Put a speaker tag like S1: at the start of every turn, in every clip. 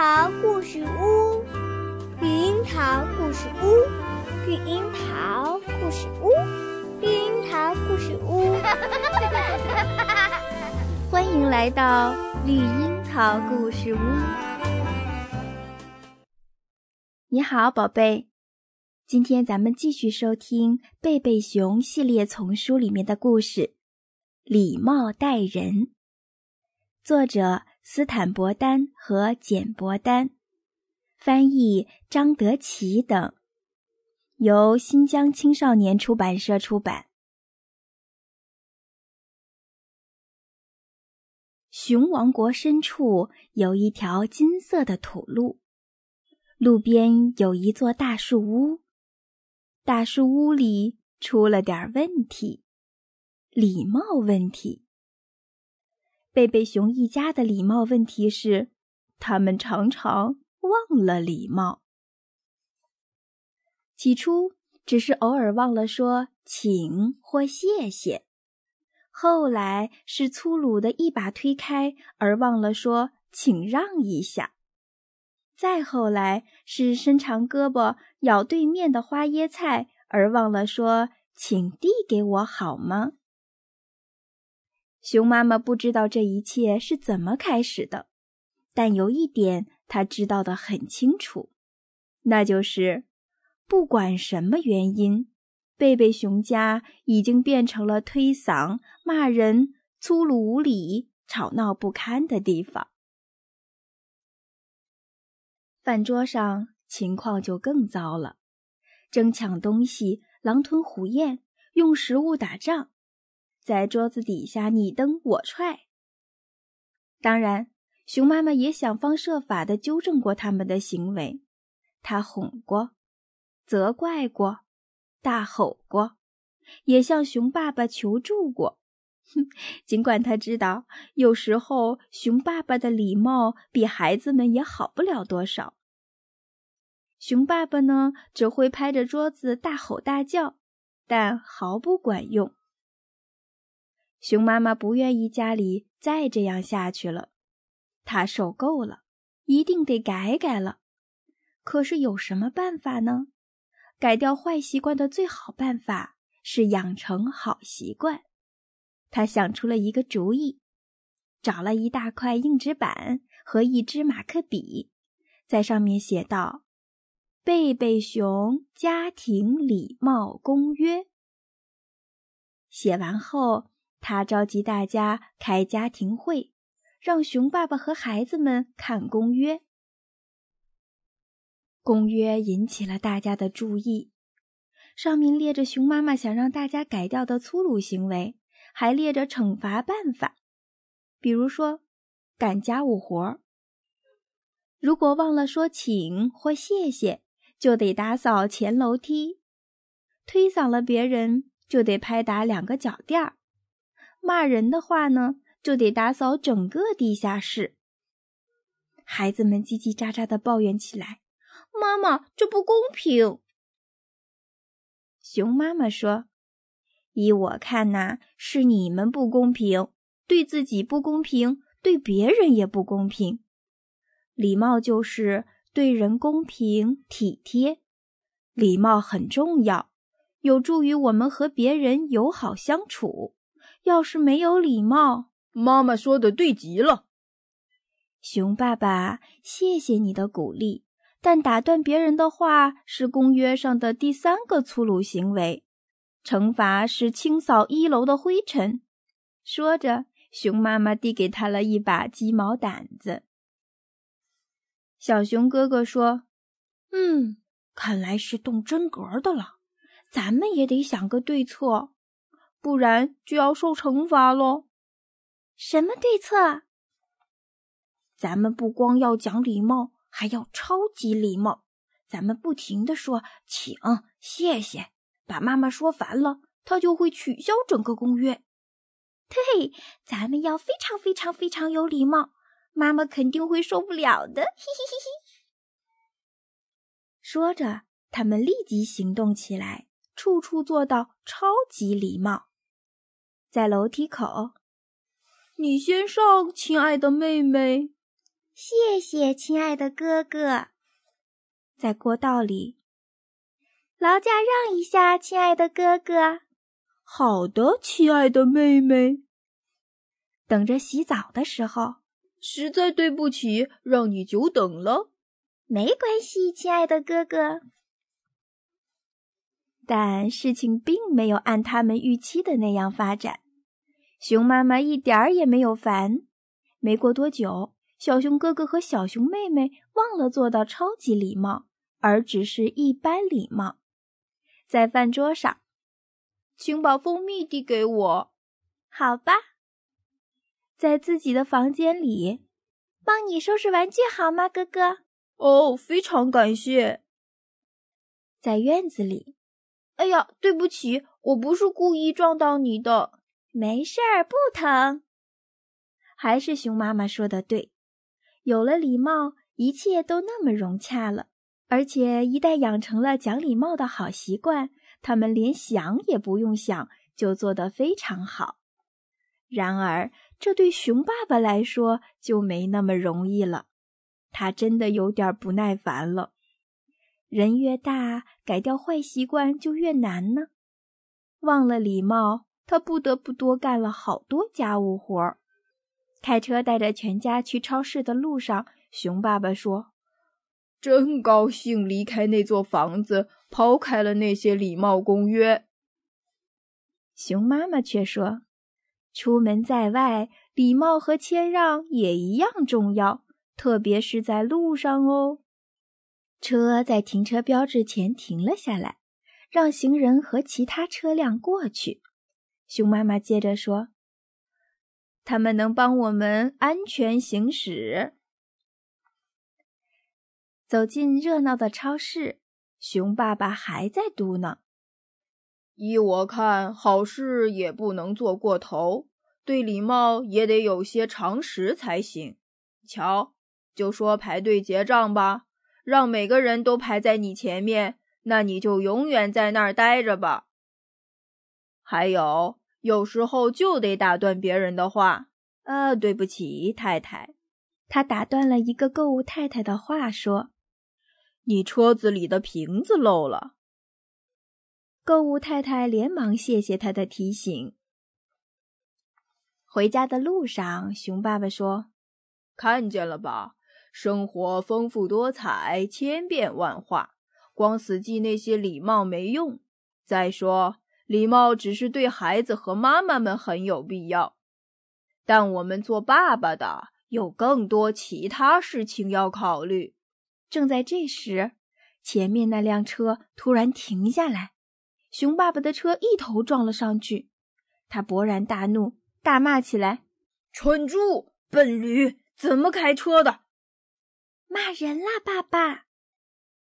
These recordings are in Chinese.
S1: 桃故事屋，绿樱桃故事屋，绿樱桃故事屋，绿樱桃故事屋。
S2: 欢迎来到绿樱桃故事屋。你好，宝贝，今天咱们继续收听贝贝熊系列丛书里面的故事《礼貌待人》，作者。斯坦伯丹和简伯丹，翻译张德奇等，由新疆青少年出版社出版。熊王国深处有一条金色的土路，路边有一座大树屋，大树屋里出了点问题，礼貌问题。贝贝熊一家的礼貌问题是，他们常常忘了礼貌。起初只是偶尔忘了说“请”或“谢谢”，后来是粗鲁的一把推开而忘了说“请让一下”，再后来是伸长胳膊咬对面的花椰菜而忘了说“请递给我好吗”。熊妈妈不知道这一切是怎么开始的，但有一点她知道的很清楚，那就是不管什么原因，贝贝熊家已经变成了推搡、骂人、粗鲁无礼、吵闹不堪的地方。饭桌上情况就更糟了，争抢东西、狼吞虎咽、用食物打仗。在桌子底下你蹬我踹。当然，熊妈妈也想方设法的纠正过他们的行为，她哄过，责怪过，大吼过，也向熊爸爸求助过。哼，尽管他知道有时候熊爸爸的礼貌比孩子们也好不了多少。熊爸爸呢，只会拍着桌子大吼大叫，但毫不管用。熊妈妈不愿意家里再这样下去了，她受够了，一定得改改了。可是有什么办法呢？改掉坏习惯的最好办法是养成好习惯。他想出了一个主意，找了一大块硬纸板和一支马克笔，在上面写道：“贝贝熊家庭礼貌公约。”写完后。他召集大家开家庭会，让熊爸爸和孩子们看公约。公约引起了大家的注意，上面列着熊妈妈想让大家改掉的粗鲁行为，还列着惩罚办法，比如说干家务活儿，如果忘了说请或谢谢，就得打扫前楼梯；推搡了别人，就得拍打两个脚垫儿。骂人的话呢，就得打扫整个地下室。孩子们叽叽喳喳的抱怨起来：“妈妈，这不公平。”熊妈妈说：“依我看呐，是你们不公平，对自己不公平，对别人也不公平。礼貌就是对人公平体贴，礼貌很重要，有助于我们和别人友好相处。”要是没有礼貌，
S3: 妈妈说的对极了。
S2: 熊爸爸，谢谢你的鼓励，但打断别人的话是公约上的第三个粗鲁行为，惩罚是清扫一楼的灰尘。说着，熊妈妈递给他了一把鸡毛掸子。小熊哥哥说：“嗯，看来是动真格的了，咱们也得想个对策。”不然就要受惩罚喽。什么对策？咱们不光要讲礼貌，还要超级礼貌。咱们不停的说请、谢谢，把妈妈说烦了，她就会取消整个公约。对，咱们要非常非常非常有礼貌，妈妈肯定会受不了的。嘿嘿嘿嘿。说着，他们立即行动起来，处处做到超级礼貌。在楼梯口，
S3: 你先上，亲爱的妹妹。
S1: 谢谢，亲爱的哥哥。
S2: 在过道里，
S1: 劳驾让一下，亲爱的哥哥。
S3: 好的，亲爱的妹妹。
S2: 等着洗澡的时候，
S3: 实在对不起，让你久等了。
S1: 没关系，亲爱的哥哥。
S2: 但事情并没有按他们预期的那样发展。熊妈妈一点儿也没有烦。没过多久，小熊哥哥和小熊妹妹忘了做到超级礼貌，而只是一般礼貌。在饭桌上，
S3: 请把蜂蜜递给我。
S1: 好吧。
S2: 在自己的房间里，
S1: 帮你收拾玩具好吗，哥哥？
S3: 哦，非常感谢。
S2: 在院子里。
S3: 哎呀，对不起，我不是故意撞到你的。
S1: 没事儿，不疼。
S2: 还是熊妈妈说的对，有了礼貌，一切都那么融洽了。而且一旦养成了讲礼貌的好习惯，他们连想也不用想，就做得非常好。然而，这对熊爸爸来说就没那么容易了，他真的有点不耐烦了。人越大，改掉坏习惯就越难呢。忘了礼貌，他不得不多干了好多家务活儿。开车带着全家去超市的路上，熊爸爸说：“
S3: 真高兴离开那座房子，抛开了那些礼貌公约。”
S2: 熊妈妈却说：“出门在外，礼貌和谦让也一样重要，特别是在路上哦。”车在停车标志前停了下来，让行人和其他车辆过去。熊妈妈接着说：“他们能帮我们安全行驶。”走进热闹的超市，熊爸爸还在嘟囔：“
S3: 依我看，好事也不能做过头，对礼貌也得有些常识才行。瞧，就说排队结账吧。”让每个人都排在你前面，那你就永远在那儿待着吧。还有，有时候就得打断别人的话。呃，对不起，太太。
S2: 他打断了一个购物太太的话，说：“
S3: 你车子里的瓶子漏了。”
S2: 购物太太连忙谢谢他的提醒。回家的路上，熊爸爸说：“
S3: 看见了吧？”生活丰富多彩，千变万化，光死记那些礼貌没用。再说，礼貌只是对孩子和妈妈们很有必要，但我们做爸爸的有更多其他事情要考虑。
S2: 正在这时，前面那辆车突然停下来，熊爸爸的车一头撞了上去，他勃然大怒，大骂起来：“
S3: 蠢猪，笨驴，怎么开车的？”
S1: 骂人啦，爸爸！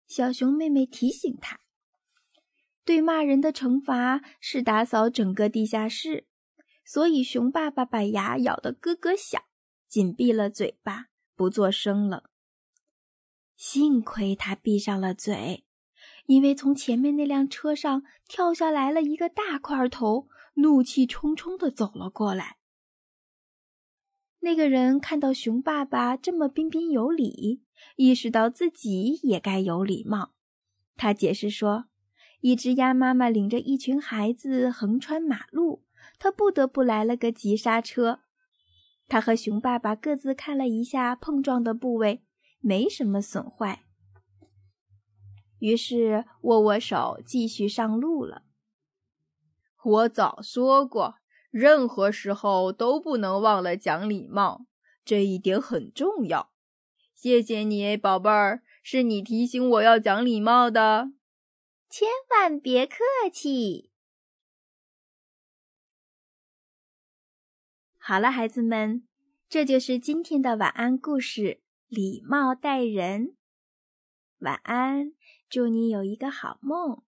S2: 小熊妹妹提醒他：“对骂人的惩罚是打扫整个地下室。”所以熊爸爸把牙咬得咯咯响，紧闭了嘴巴，不作声了。幸亏他闭上了嘴，因为从前面那辆车上跳下来了一个大块头，怒气冲冲地走了过来。那个人看到熊爸爸这么彬彬有礼。意识到自己也该有礼貌，他解释说：“一只鸭妈妈领着一群孩子横穿马路，他不得不来了个急刹车。他和熊爸爸各自看了一下碰撞的部位，没什么损坏，于是握握手，继续上路了。
S3: 我早说过，任何时候都不能忘了讲礼貌，这一点很重要。”谢谢你，宝贝儿，是你提醒我要讲礼貌的，
S1: 千万别客气。
S2: 好了，孩子们，这就是今天的晚安故事——礼貌待人。晚安，祝你有一个好梦。